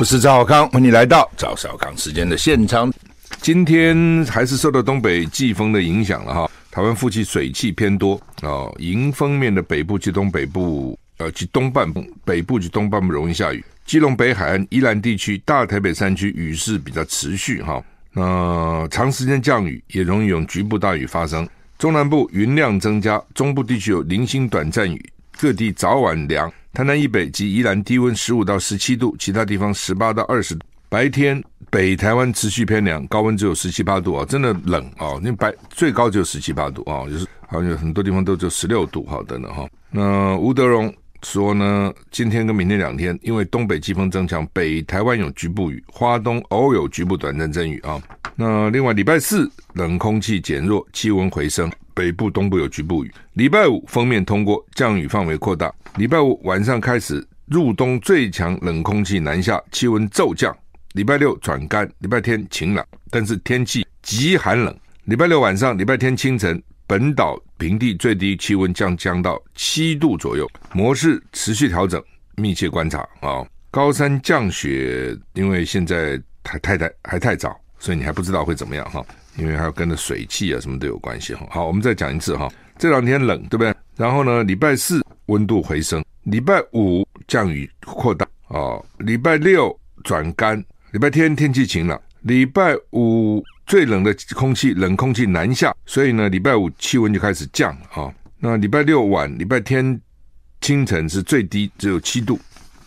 我是赵小康，欢迎来到赵小康时间的现场。今天还是受到东北季风的影响了哈，台湾附近水汽偏多哦，迎风面的北部及东北部呃及东半部北部及东半部容易下雨，基隆北海岸、宜兰地区、大台北山区雨势比较持续哈，那、长时间降雨也容易有局部大雨发生。中南部云量增加，中部地区有零星短暂雨，各地早晚凉。台南以北及宜兰低温十五到十七度，其他地方十八到二十度。白天北台湾持续偏凉，高温只有十七八度啊，真的冷啊！那白最高只有十七八度啊，就是好像有很多地方都只有十六度哈，等等哈。那吴德荣说呢，今天跟明天两天，因为东北季风增强，北台湾有局部雨，花东偶有局部短暂阵雨啊。那另外礼拜四冷空气减弱，气温回升，北部、东部有局部雨。礼拜五锋面通过，降雨范围扩大。礼拜五晚上开始入冬最强冷空气南下，气温骤降。礼拜六转干，礼拜天晴朗，但是天气极寒冷。礼拜六晚上、礼拜天清晨，本岛平地最低气温将降到七度左右，模式持续调整，密切观察啊。高山降雪，因为现在还太太还太早。所以你还不知道会怎么样哈，因为还要跟着水汽啊什么都有关系哈。好，我们再讲一次哈，这两天冷对不对？然后呢，礼拜四温度回升，礼拜五降雨扩大哦，礼拜六转干，礼拜天天气晴朗，礼拜五最冷的空气冷空气南下，所以呢，礼拜五气温就开始降啊。那礼拜六晚、礼拜天清晨是最低只有七度，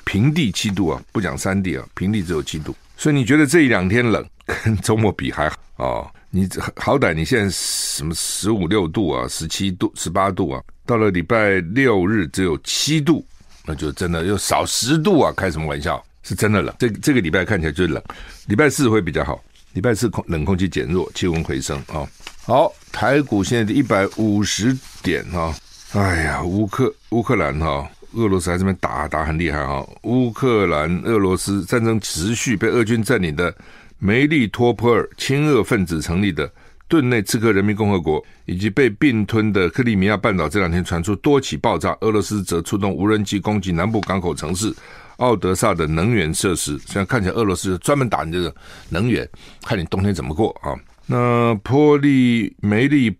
平地七度啊，不讲山地啊，平地只有七度。所以你觉得这一两天冷？跟周末比还好哦，你好歹你现在什么十五六度啊，十七度、十八度啊，到了礼拜六日只有七度，那就真的又少十度啊！开什么玩笑？是真的冷。这这个礼拜看起来就是冷，礼拜四会比较好。礼拜四空冷空气减弱，气温回升啊、好，台股现在的一百五十点哈、哦。哎呀，乌克乌克兰哈、俄罗斯还这边打打很厉害哈、乌克兰俄罗斯战争持续，被俄军占领的。梅利托波尔亲俄分子成立的顿内茨克人民共和国，以及被并吞的克里米亚半岛，这两天传出多起爆炸。俄罗斯则出动无人机攻击南部港口城市奥德萨的能源设施。现在看起来，俄罗斯专门打你这个能源，看你冬天怎么过啊？那波利梅利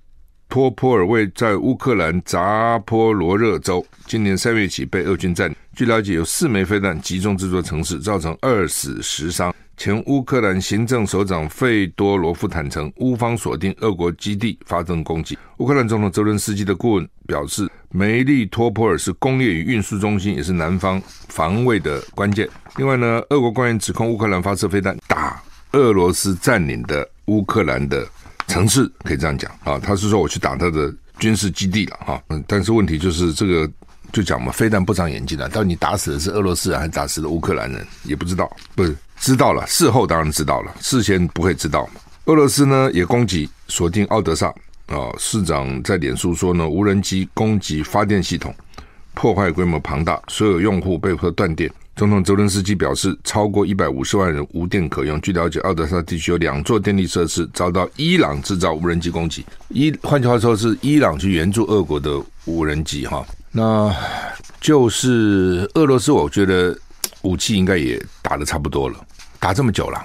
托波尔位在乌克兰扎波罗热州，今年三月起被俄军占领。据了解，有四枚飞弹集中这座城市，造成二死十伤。前乌克兰行政首长费多罗夫坦承，乌方锁定俄国基地发动攻击。乌克兰总统泽伦斯基的顾问表示，梅利托波尔是工业与运输中心，也是南方防卫的关键。另外呢，俄国官员指控乌克兰发射飞弹打俄罗斯占领的乌克兰的城市，可以这样讲啊，他是说我去打他的军事基地了哈。嗯，但是问题就是这个就讲嘛，飞弹不长眼睛了，到你打死的是俄罗斯人还是打死的乌克兰人，也不知道，不是。知道了，事后当然知道了，事先不会知道嘛。俄罗斯呢也攻击锁定奥德萨啊、市长在脸书说呢，无人机攻击发电系统，破坏规模庞大，所有用户被迫断电。总统泽伦斯基表示，超过一百五十万人无电可用。据了解，奥德萨地区有两座电力设施遭到伊朗制造无人机攻击，伊换句话说是伊朗去援助俄国的无人机哈。那就是俄罗斯，我觉得。武器应该也打得差不多了，打这么久了，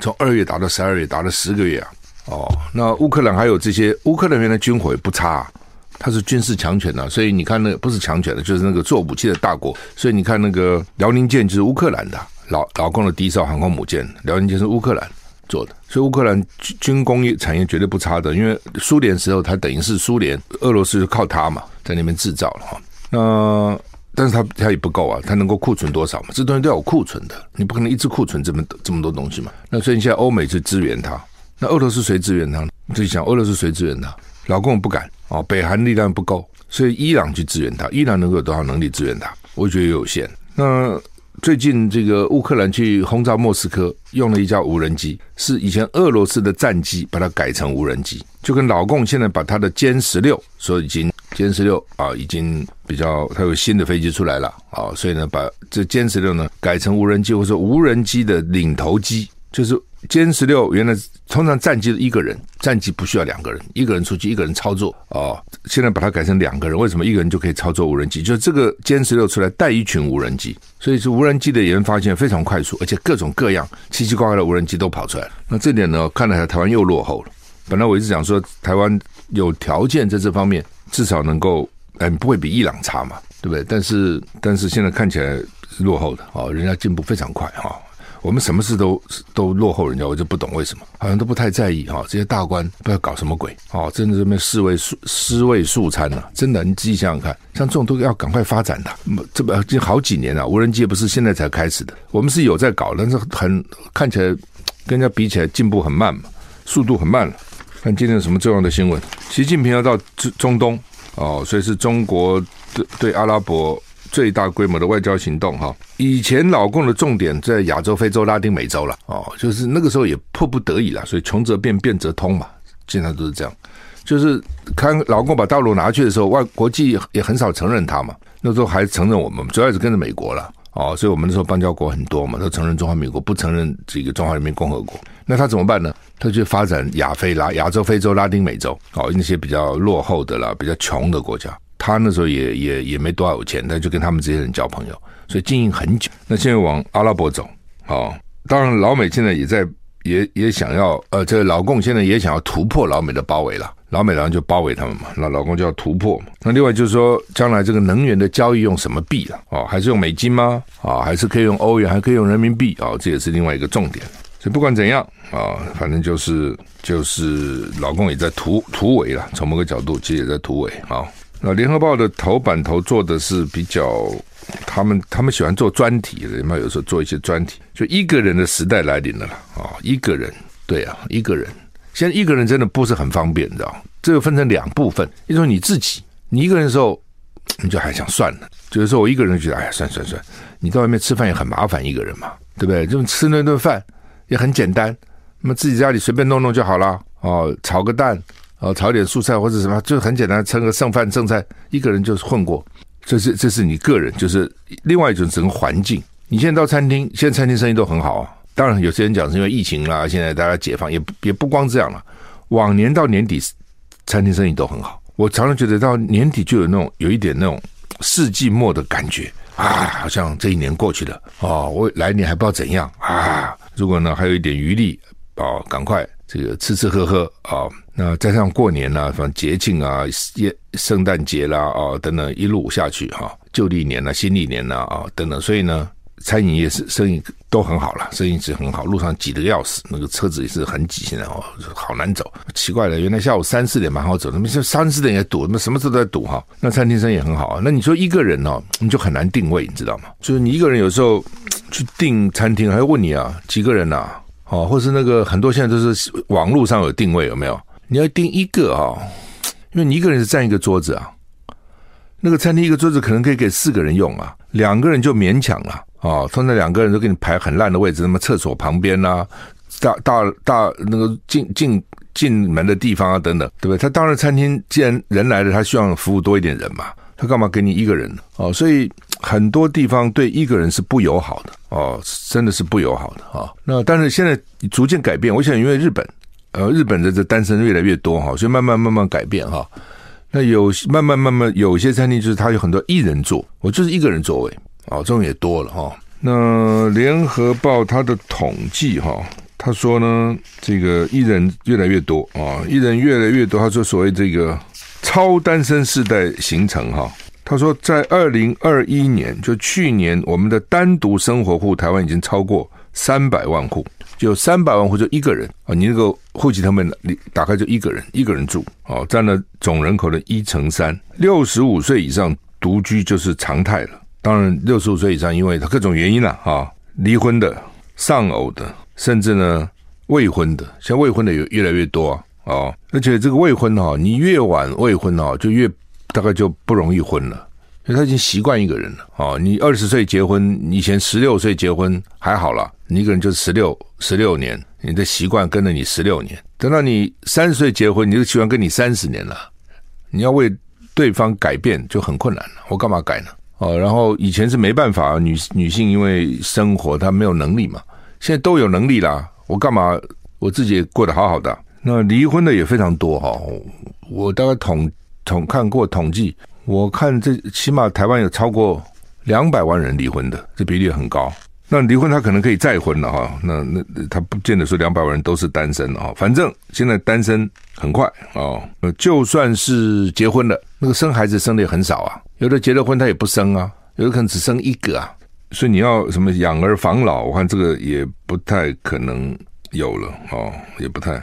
从二月打到十二月，打了十个月啊！哦，那乌克兰还有这些乌克兰原来军火也不差，啊，它是军事强权呐，所以你看那个不是强权的，就是那个做武器的大国，所以你看那个辽宁舰就是乌克兰的，老老共的第一艘航空母舰，辽宁舰是乌克兰做的，所以乌克兰军工业产业绝对不差的，因为苏联时候它等于是苏联，俄罗斯就靠它嘛，在那边制造了哈，那。但是它它也不够啊，它能够库存多少嘛？这东西都要有库存的，你不可能一直库存这么这么多东西嘛。那所以现在欧美去支援它，那俄罗斯谁支援它？呢自己想，俄罗斯谁支援它？老共不敢哦，北韩力量不够，所以伊朗去支援它。伊朗能够有多少能力支援它？我觉得也有限。那最近这个乌克兰去轰炸莫斯科，用了一架无人机，是以前俄罗斯的战机，把它改成无人机，就跟老共现在把它的歼十六说已经。歼十六啊，已经比较，它有新的飞机出来了啊，所以呢，把这歼十六呢改成无人机，或者说无人机的领头机就是歼十六原来通常战机一个人，战机不需要两个人，一个人出去一个人操作哦。现在把它改成两个人，为什么一个人就可以操作无人机？就是这个歼十六出来带一群无人机，所以是无人机的研发现在非常快速，而且各种各样奇奇怪怪的无人机都跑出来了。那这点呢，看来台湾又落后了。本来我一直讲说台湾有条件在这方面至少能够，哎，不会比伊朗差嘛，对不对？但是但是现在看起来是落后的哦，人家进步非常快哈。我们什么事都都落后人家，我就不懂为什么，好像都不太在意哈。这些大官不知道搞什么鬼哦，真的这边尸位素尸位素餐呐！真的，你自己想想看，像这种都要赶快发展的，这不已经好几年了。无人机也不是现在才开始的，我们是有在搞，但是很看起来跟人家比起来进步很慢嘛，速度很慢了。看今天有什么重要的新闻？习近平要到中中东哦，所以是中国对对阿拉伯。最大规模的外交行动，哈，以前老共的重点在亚洲、非洲、拉丁美洲了，哦，就是那个时候也迫不得已了，所以穷则变，变则通嘛，经常都是这样。就是看老共把大陆拿去的时候，外国际也很少承认他嘛，那时候还承认我们，主要是跟着美国了，哦，所以我们那时候邦交国很多嘛，都承认中华民国，不承认这个中华人民共和国。那他怎么办呢？他就发展亚非拉、亚洲、非洲、拉丁美洲，哦，那些比较落后的啦，比较穷的国家。他那时候也也也没多少钱，他就跟他们这些人交朋友，所以经营很久。那现在往阿拉伯走，哦，当然老美现在也在也也想要，呃，这老共现在也想要突破老美的包围了。老美当然就包围他们嘛，那老共就要突破嘛。那另外就是说，将来这个能源的交易用什么币啊？哦，还是用美金吗？啊、还是可以用欧元，还可以用人民币啊、这也是另外一个重点。所以不管怎样啊、反正就是就是老共也在突突围了。从某个角度，其实也在突围啊。那《联合报》的头版头做的是比较，他们他们喜欢做专题的，有有时候做一些专题，就一个人的时代来临了啦啊！一个人，对啊，一个人，现在一个人真的不是很方便，你知道？这个分成两部分，一种你自己，你一个人的时候，你就还想算了，就是说我一个人觉得，哎呀，算算算，你到外面吃饭也很麻烦，一个人嘛，对不对？就吃那顿饭也很简单，那么自己家里随便弄弄就好了哦，炒个蛋。哦，炒点素菜或者什么，就很简单，盛个剩饭剩菜，一个人就是混过。这是这是你个人，就是另外一种整个环境。你现在到餐厅，现在餐厅生意都很好啊。当然，有些人讲是因为疫情啦，现在大家解放，也也不光这样了。往年到年底，餐厅生意都很好。我常常觉得到年底就有那种有一点那种世纪末的感觉啊，好像这一年过去了哦，我来年还不知道怎样啊。如果呢还有一点余力哦，赶快这个吃吃喝喝啊。那再上过年呐、啊，什么节庆啊，圣圣诞节啦，啊等等一路下去哈，旧历年呐、啊，新历年呐啊等等，所以呢，餐饮业是生意都很好了，生意是很好，路上挤得要死，那个车子也是很挤，现在哦好难走。奇怪了，原来下午三四点蛮好走，那么现在三四点也堵，那么什么时候都在堵哈。那餐厅生意很好啊。那你说一个人哦，你就很难定位，你知道吗？就是你一个人有时候去订餐厅，还要问你啊，几个人呐、啊？哦，或是那个很多现在都是网络上有定位，有没有？你要订一个啊、哦，因为你一个人是占一个桌子啊。那个餐厅一个桌子可能可以给四个人用啊，两个人就勉强了啊。通常两个人都给你排很烂的位置，什么厕所旁边啊，大大大那个进进进门的地方啊，等等，对不对？他当然餐厅既然人来了，他希望服务多一点人嘛，他干嘛给你一个人呢？哦，所以很多地方对一个人是不友好的哦，真的是不友好的啊。那但是现在逐渐改变，我想因为日本。呃，日本的这单身越来越多哈，所以慢慢慢慢改变哈。那有慢慢慢慢有些餐厅就是它有很多一人座，我就是一个人座位啊，这种也多了哈。那联合报它的统计哈，他说呢，这个一人越来越多啊，一人越来越多。他说所谓这个超单身世代形成哈，他说在二零二一年就去年，我们的单独生活户台湾已经超过三百万户。就三百万户就一个人啊，你那个户籍他们你打开就一个人，一个人住哦，占了总人口的一成三。六十五岁以上独居就是常态了。当然，六十五岁以上，因为各种原因了啊，离婚的、丧偶的，甚至呢未婚的，像未婚的有越来越多啊。哦，而且这个未婚哈，你越晚未婚哈，就越大概就不容易婚了。因为他已经习惯一个人了哦，你二十岁结婚，以前十六岁结婚还好啦，你一个人就十六十六年，你的习惯跟了你十六年。等到你三十岁结婚，你的习惯跟你三十年了，你要为对方改变就很困难了。我干嘛改呢？哦，然后以前是没办法，女女性因为生活她没有能力嘛，现在都有能力啦，我干嘛？我自己也过得好好的。那离婚的也非常多哈，我大概统统看过统计，我看这起码台湾有超过两百万人离婚的，这比例很高。那离婚他可能可以再婚了哈，那那他不见得说两百万人都是单身了哈，反正现在单身很快啊，就算是结婚了，那个生孩子生的也很少啊，有的结了婚他也不生啊，有的可能只生一个啊，所以你要什么养儿防老，我看这个也不太可能有了哦，也不太。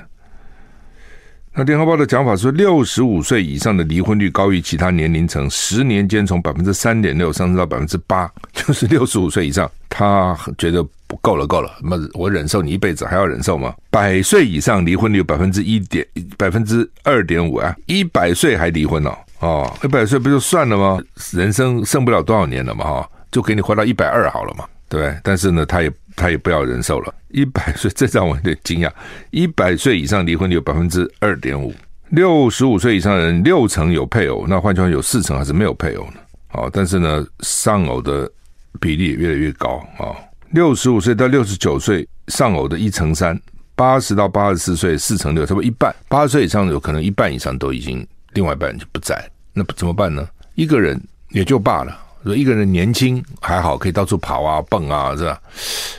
那联合报的讲法是，六十五岁以上的离婚率高于其他年龄层，十年间从百分之三点六上升到百分之八，就是六十五岁以上，他觉得不够了，够了，那我忍受你一辈子还要忍受吗？百岁以上离婚率百分之一点百分之二点五啊，一百岁还离婚了哦，一百岁不就算了吗？人生剩不了多少年了嘛哈，就给你活到一百二好了嘛，对？但是呢，他也。他也不要忍受了，一百 岁，这让我有点惊讶。一百岁以上离婚率有百分之二点五，六十五岁以上人六成有配偶，那换句话有四成还是没有配偶呢？哦，但是呢，丧偶的比例也越来越高啊。六十五岁到六十九岁丧偶的一成三，八十到八十四岁四成六，差不多一半。八十岁以上有可能一半以上都已经另外一半就不在，那怎么办呢？一个人也就罢了。说一个人年轻还好，可以到处跑啊、蹦啊，是吧？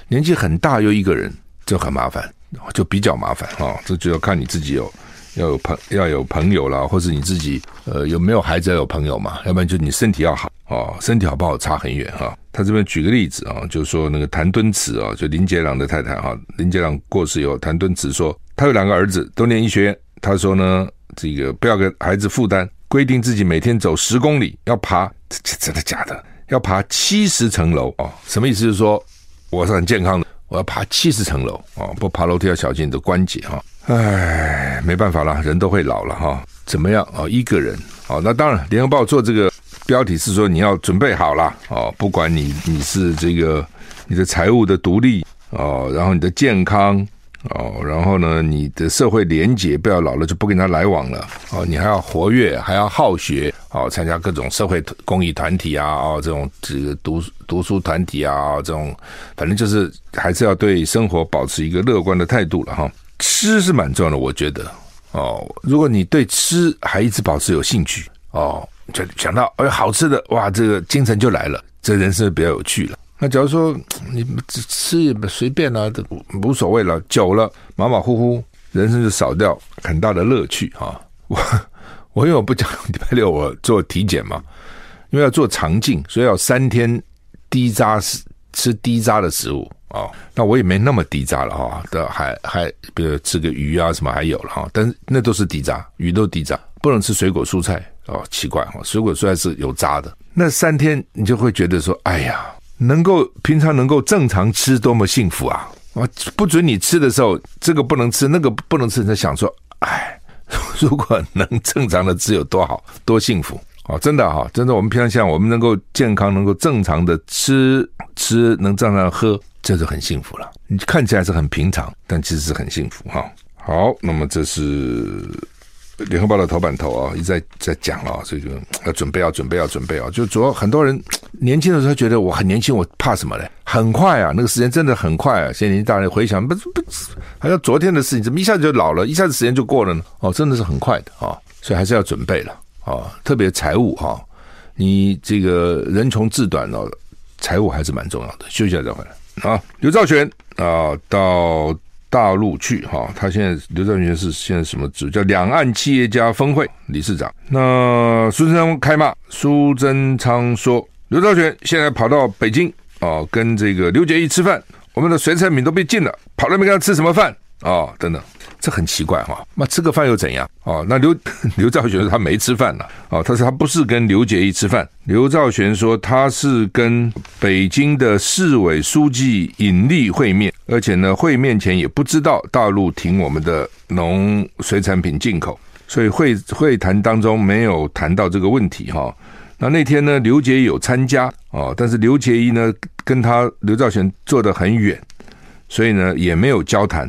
年纪很大又一个人，就很麻烦，就比较麻烦啊。这就要看你自己有要有朋要有朋友啦，或者你自己呃有没有孩子要有朋友嘛？要不然就你身体要好哦，身体好不好差很远哈。他这边举个例子啊，就是说那个谭敦慈啊，就林杰郎的太太哈，林杰郎过世以后，谭敦慈说他有两个儿子都念医学院，他说呢，这个不要给孩子负担。规定自己每天走十公里，要爬，这真的假的？要爬七十层楼哦？什么意思？就是说我是很健康的，我要爬七十层楼哦，不爬楼梯要小心你的关节哈。唉，没办法了，人都会老了哈。怎么样啊？一个人哦，那当然，《联合报》做这个标题是说你要准备好了哦，不管你你是这个你的财务的独立哦，然后你的健康。哦，然后呢，你的社会连结不要老了就不跟他来往了哦，你还要活跃，还要好学哦，参加各种社会公益团体啊，哦，这种这个读读书团体啊，这种反正就是还是要对生活保持一个乐观的态度了哈。吃是蛮重要的，我觉得哦，如果你对吃还一直保持有兴趣哦，就想到哎好吃的哇，这个精神就来了，这人生比较有趣了。那假如说 你吃也随便啦、啊，都无所谓了。久了马马虎虎，人生就少掉很大的乐趣啊！我我因为我不讲礼拜六我做体检嘛，因为要做肠镜，所以要三天低渣食吃低渣的食物啊。那我也没那么低渣了哈，的还还比如吃个鱼啊什么还有了哈，但是那都是低渣，鱼都低渣，不能吃水果蔬菜哦，奇怪哈，水果蔬菜是有渣的。那三天你就会觉得说，哎呀。能够平常能够正常吃，多么幸福啊！啊，不准你吃的时候，这个不能吃，那个不能吃，你在想说，哎，如果能正常的吃有多好，多幸福啊！真的哈，真的，我们平常像，我们能够健康，能够正常的吃吃，能正常喝，这就很幸福了。你看起来是很平常，但其实是很幸福哈。好，那么这是。联合报的头版头啊，一直在在讲啊，这个要准备，要准备，要准备啊！就主要很多人年轻的时候觉得我很年轻，我怕什么嘞？很快啊，那个时间真的很快啊！现在年纪大人回想，不不，好像昨天的事情，怎么一下子就老了，一下子时间就过了呢？哦，真的是很快的啊！所以还是要准备了啊！特别财务哈，你这个人穷志短哦，财务还是蛮重要的。休息一下再回来啊！刘兆玄啊，到。大陆去哈，他现在刘兆玄是现在什么职？叫两岸企业家峰会理事长。那苏贞昌开骂，苏贞昌说刘兆玄现在跑到北京啊，跟这个刘结一吃饭，我们的水产品都被禁了，跑那边跟他吃什么饭啊？等等。这很奇怪哈，那吃个饭又怎样？哦，那刘 刘兆玄说他没吃饭了，哦，他说他不是跟刘结一吃饭。刘兆玄说他是跟北京的市委书记尹力会面，而且呢，会面前也不知道大陆停我们的农水产品进口，所以会会谈当中没有谈到这个问题哈。那那天呢，刘杰有参加哦，但是刘结一呢跟他刘兆玄坐得很远，所以呢也没有交谈。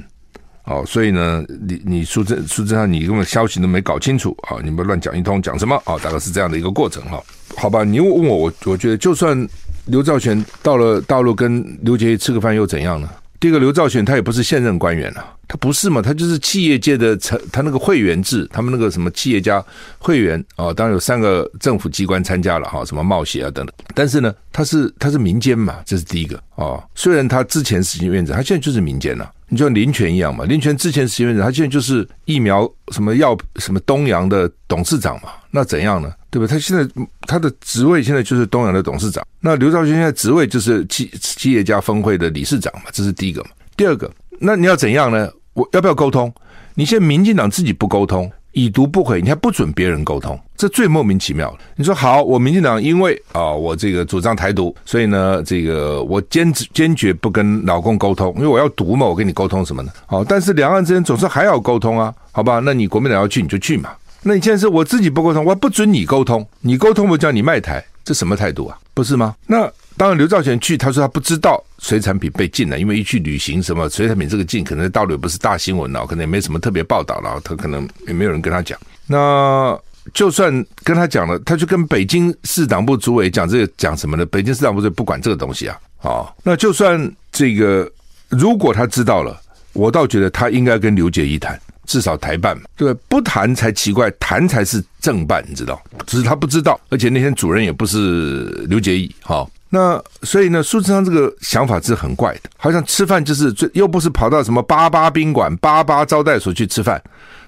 哦，所以呢，你你苏贞苏贞昌，你根本消息都没搞清楚啊！你们乱讲一通，讲什么？哦，大概是这样的一个过程哈。好吧，你问我，我我觉得，就算刘兆玄到了大陆跟刘杰吃个饭又怎样呢？第一个刘兆玄他也不是现任官员啊，他不是嘛，他就是企业界的成他那个会员制，他们那个什么企业家会员啊，当然有三个政府机关参加了哈，什么贸协啊等等，但是呢，他是他是民间嘛，这是第一个啊。虽然他之前是院长，他现在就是民间了。你就像林权一样嘛，林权之前是院长，他现在就是疫苗什么药什么东阳的董事长嘛，那怎样呢？对吧？他现在他的职位现在就是东阳的董事长，那刘兆玄现在职位就是企企业家分会的理事长嘛，这是第一个嘛。第二个，那你要怎样呢？我要不要沟通？你现在民进党自己不沟通。已读不回，你还不准别人沟通，这最莫名其妙。你说好，我民进党因为啊、我这个主张台独，所以呢，这个我坚持坚决不跟老共沟通，因为我要独嘛，我跟你沟通什么呢？好，但是两岸之间总是还要沟通啊，好吧？那你国民党要去你就去嘛。那你现在是我自己不沟通，我还不准你沟通，你沟通我叫你卖台，这什么态度啊？不是吗？那。当然，刘兆玄去，他说他不知道水产品被禁了，因为一去旅行什么水产品这个禁，可能在大陆也不是大新闻了，可能也没什么特别报道了，他可能也没有人跟他讲。那就算跟他讲了，他就跟北京市党部主委讲这个讲什么呢？北京市党部就不管这个东西啊。哦，那就算这个，如果他知道了，我倒觉得他应该跟刘杰一谈。至少台办嘛，对？不谈才奇怪，谈才是正办，你知道？只是他不知道，而且那天主任也不是刘杰义，哈。那所以呢，苏贞昌这个想法是很怪的，好像吃饭就是最，又不是跑到什么八八宾馆、八八招待所去吃饭。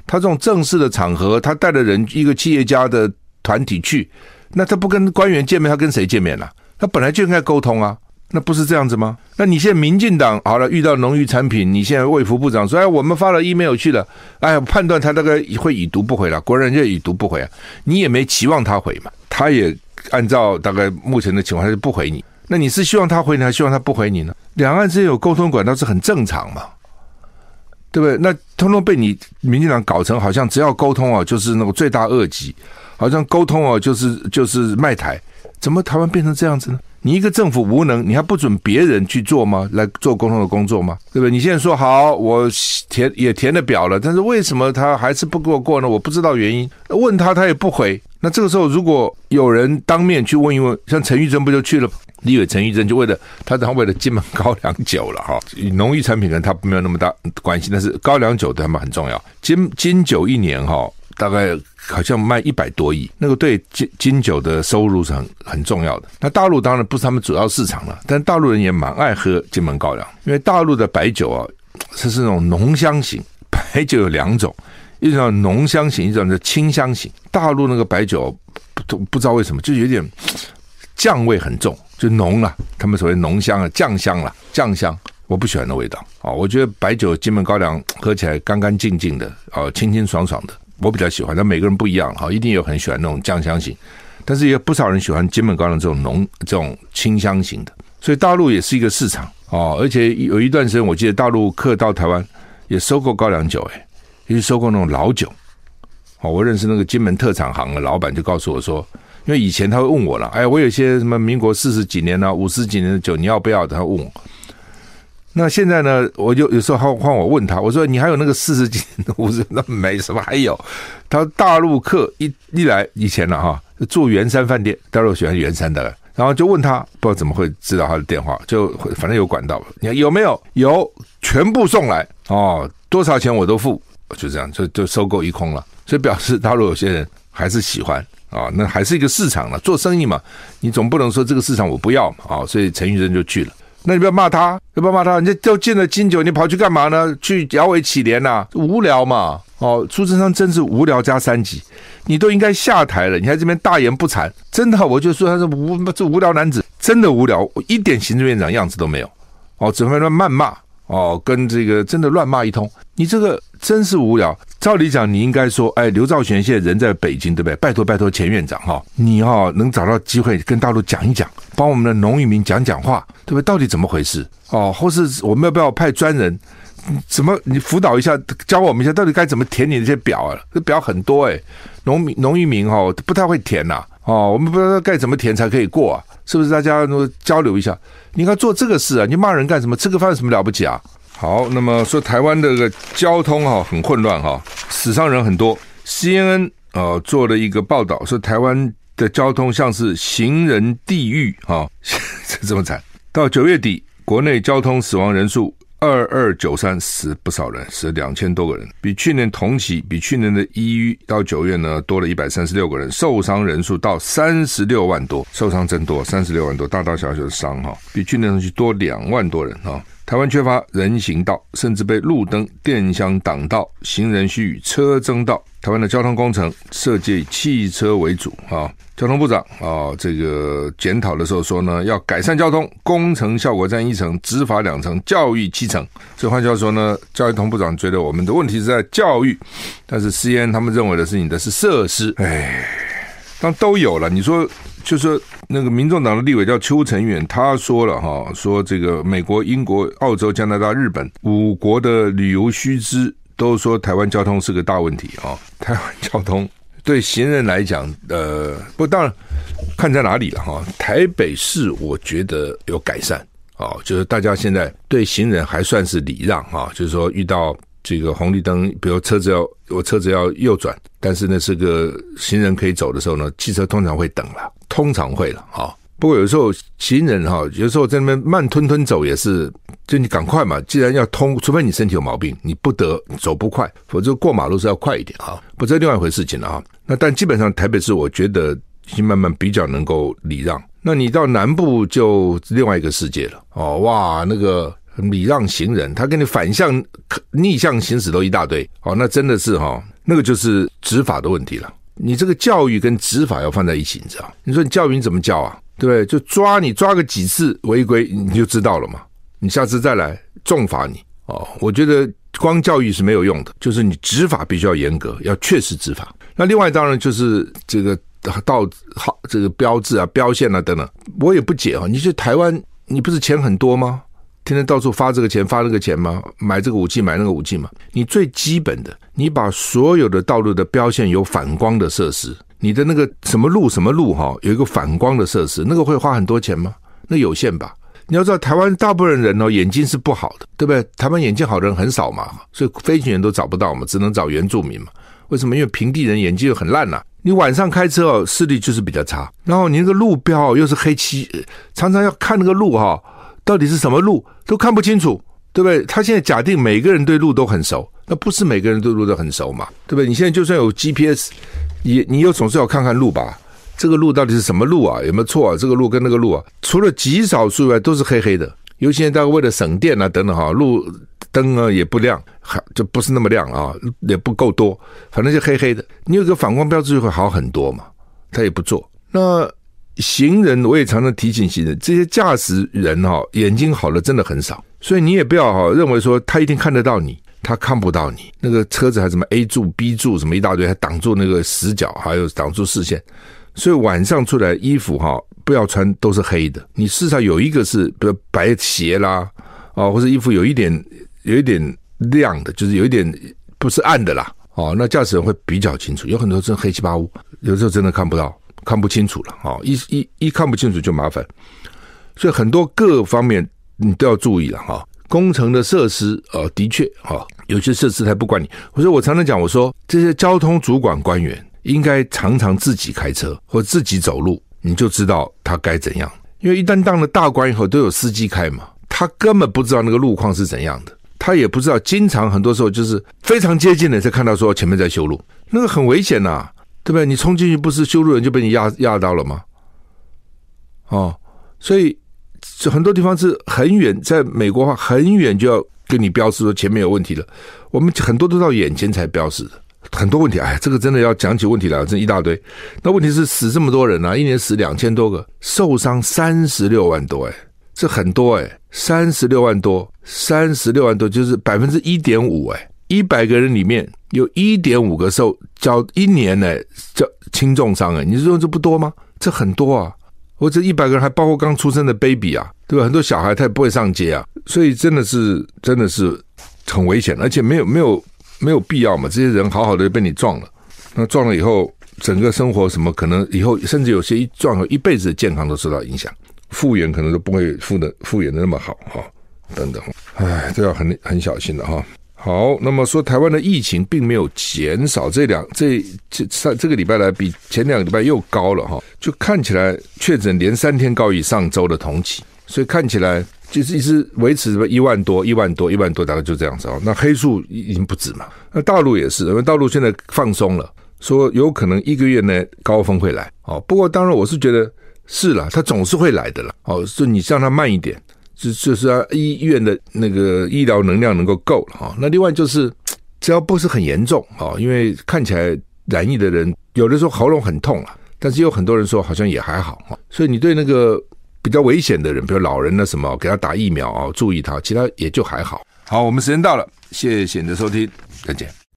他这种正式的场合，他带着人一个企业家的团体去，那他不跟官员见面，他跟谁见面了？他本来就应该沟通啊。那不是这样子吗？那你现在民进党好了，遇到农渔产品，你现在卫福部长说：“哎，我们发了 email 去了，哎，判断他大概会已读不回了。”国人就已读不回啊，你也没期望他回嘛，他也按照大概目前的情况，他就不回你。那你是希望他回你，还是希望他不回你呢？两岸之间有沟通管道是很正常嘛，对不对？那通通被你民进党搞成好像只要沟通啊，就是那个罪大恶极，好像沟通啊，就是就是卖台，怎么台湾变成这样子呢？你一个政府无能，你还不准别人去做吗？来做沟通的工作吗？对不对？你现在说好，我填也填了表了，但是为什么他还是不给我过呢？我不知道原因，问他他也不回。那这个时候，如果有人当面去问一问，像陈玉珍不就去了？立委陈玉珍就为了他，他为了金门高粱酒了哈。农业产品跟他没有那么大关系，但是高粱酒对他们很重要。金金酒一年哈。大概好像卖一百多亿，那个对金金酒的收入是很很重要的。那大陆当然不是他们主要市场了，但大陆人也蛮爱喝金门高粱，因为大陆的白酒啊，是是那种浓香型白酒有两种，一种浓香型，一种叫清香型。大陆那个白酒不不知道为什么就有点酱味很重，就浓了。他们所谓浓香啊，酱香了，酱香，我不喜欢那味道啊。我觉得白酒金门高粱喝起来干干净净的，哦，清清爽爽的。我比较喜欢，但每个人不一样哈，一定有很喜欢那种酱香型，但是也有不少人喜欢金门高粱这种浓、这种清香型的。所以大陆也是一个市场哦，而且有一段时间，我记得大陆客到台湾也收购高粱酒，诶，也收购那种老酒。哦，我认识那个金门特产行的老板就告诉我说，因为以前他会问我了，哎，我有些什么民国四十几年啊、五十几年的酒，你要不要？他问我。那现在呢？我就有时候换换我问他，我说你还有那个四十几年的五十那没什么还有。他说大陆客一一来以前了哈，住圆山饭店，大陆喜欢圆山的，然后就问他，不知道怎么会知道他的电话，就反正有管道，你看有没有？有，全部送来哦，多少钱我都付，就这样就就收购一空了。所以表示大陆有些人还是喜欢啊、那还是一个市场了，做生意嘛，你总不能说这个市场我不要嘛啊、所以陈玉珍就去了。那你不要骂他，要不要骂他？人家都进了金九，你跑去干嘛呢？去摇尾乞怜呐？无聊嘛！哦，朱正昌真是无聊加三级，你都应该下台了，你还这边大言不惭，真的，我就说他是无这无聊男子，真的无聊，一点行政院长样子都没有。哦，只会乱谩骂。哦，跟这个真的乱骂一通，你这个真是无聊。照理讲，你应该说，哎，刘兆玄现在人在北京，对不对？拜托拜托，前院长哈、你哈、能找到机会跟大陆讲一讲，帮我们的农渔民讲讲话，对不对？到底怎么回事？哦，或是我们要不要派专人？怎么你辅导一下，教我们一下，到底该怎么填你那些表啊？这表很多哎，农民农渔民哈、不太会填呐、哦，我们不知道该怎么填才可以过啊。是不是大家都交流一下？你应该做这个事啊！你骂人干什么？吃个饭有什么了不起啊？好，那么说台湾的这个交通哈很混乱哈，死伤人很多。CNN 呃做了一个报道，说台湾的交通像是行人地狱哈，这这么惨。到九月底，国内交通死亡人数二二九三死不少人，死两千多个人，比去年同期，比去年的一到九月呢多了一百三十六个人，受伤人数到三十六万多，受伤真多，三十六万多，大大小小的伤哈，比去年同期多两万多人哈。台湾缺乏人行道，甚至被路灯、电箱挡道，行人需与车争道。台湾的交通工程设计以汽车为主啊。交通部长啊，这个检讨的时候说呢，要改善交通工程效果占一成，执法两成，教育七成。所以换句话说呢，交通部长觉得我们的问题是在教育，但是 C N 他们认为的是你的是设施。哎，当都有了，你说。就是那个民众党的立委叫邱成远，他说了哈，说这个美国、英国、澳洲、加拿大、日本五国的旅游须知都说台湾交通是个大问题啊。台湾交通对行人来讲，呃，不，当然看在哪里了哈。台北市我觉得有改善啊，就是大家现在对行人还算是礼让哈，就是说遇到。这个红绿灯，比如车子要我车子要右转，但是呢，是个行人可以走的时候呢，汽车通常会等了，通常会了哈。不过有时候行人哈，有时候在那边慢吞吞走也是，就你赶快嘛。既然要通，除非你身体有毛病，你不得走不快，否则过马路是要快一点哈。不，是另外一回事情了哈。那但基本上台北市，我觉得已经慢慢比较能够礼让。那你到南部就另外一个世界了哦，哇，那个。礼让行人，他跟你反向、逆向行驶都一大堆，哦，那真的是哈、哦，那个就是执法的问题了。你这个教育跟执法要放在一起，你知道？你说你教育你怎么教啊？对不对？就抓你抓个几次违规，你就知道了嘛。你下次再来重罚你哦。我觉得光教育是没有用的，就是你执法必须要严格，要确实执法。那另外当然就是这个道好这个标志啊、标线啊等等，我也不解啊。你去台湾，你不是钱很多吗？天天到处发这个钱发那个钱吗？买这个武器买那个武器吗？你最基本的，你把所有的道路的标线有反光的设施，你的那个什么路什么路哈，有一个反光的设施，那个会花很多钱吗？那有限吧。你要知道，台湾大部分人哦眼睛是不好的，对不对？台湾眼睛好的人很少嘛，所以飞行员都找不到嘛，只能找原住民嘛。为什么？因为平地人眼睛又很烂呐、你晚上开车哦，视力就是比较差。然后你那个路标又是黑漆，常常要看那个路哈。到底是什么路都看不清楚，对不对？他现在假定每个人对路都很熟，那不是每个人对路都很熟嘛，对不对？你现在就算有 GPS，你你又总是要看看路吧？这个路到底是什么路啊？有没有错啊？这个路跟那个路啊，除了极少数以外，都是黑黑的。尤其现在大家为了省电啊等等哈，路灯啊也不亮，还就不是那么亮啊，也不够多，反正就黑黑的。你有个反光标志就会好很多嘛，他也不做那。行人，我也常常提醒行人，这些驾驶人哈，眼睛好的真的很少，所以你也不要哈认为说他一定看得到你，他看不到你。那个车子还什么 A 柱、B 柱什么一大堆，还挡住那个死角，还有挡住视线，所以晚上出来衣服哈不要穿都是黑的。你至少有一个是比如白鞋啦，啊，或者衣服有一点有一点亮的，就是有一点不是暗的啦，哦，那驾驶人会比较清楚。有很多真黑漆八乌，有时候真的看不到。看不清楚了啊！一一一看不清楚就麻烦，所以很多各方面你都要注意了哈。工程的设施啊，的确哈，有些设施他不管你。我说我常常讲，我说这些交通主管官员应该常常自己开车或自己走路，你就知道他该怎样。因为一旦当了大官以后，都有司机开嘛，他根本不知道那个路况是怎样的，他也不知道。经常很多时候就是非常接近的才看到说前面在修路，那个很危险呐。对不对？你冲进去不是修路人就被你压压到了吗？哦，所以很多地方是很远，在美国话很远就要跟你标示说前面有问题了。我们很多都到眼前才标示的，很多问题。哎，这个真的要讲起问题来，真一大堆。那问题是死这么多人啊，一年死两千多个，受伤三十六万多，哎，这很多哎，三十六万多，三十六万多就是百分之一点五，哎。一百个人里面有一点五个受叫一年呢叫轻重伤哎，你说这不多吗？这很多啊！我这一百个人还包括刚出生的 baby 啊，对吧？很多小孩他也不会上街啊，所以真的是真的是很危险，而且没有没有没有必要嘛。这些人好好的被你撞了，那撞了以后，整个生活什么可能以后甚至有些一撞后一辈子的健康都受到影响，复原可能都不会复的复原的那么好哈，等等，哎，这要很很小心的哈。好，那么说台湾的疫情并没有减少，这两这这上这个礼拜来比前两个礼拜又高了哈，就看起来确诊连三天高于上周的同期，所以看起来就是一直维持什么一万多、一万多、一万多，大概就这样子哦。那黑数已经不止嘛。那大陆也是，因为大陆现在放松了，说有可能一个月内高峰会来哦。不过当然我是觉得是了，它总是会来的了哦。就你让它慢一点，就就是啊，医院的那个医疗能量能够够了哈。那另外就是只要不是很严重啊，因为看起来染疫的人有的时候喉咙很痛啊。但是有很多人说好像也还好，所以你对那个比较危险的人，比如老人的什么，给他打疫苗啊，注意他，其他也就还好。好，我们时间到了，谢谢你的收听，再见。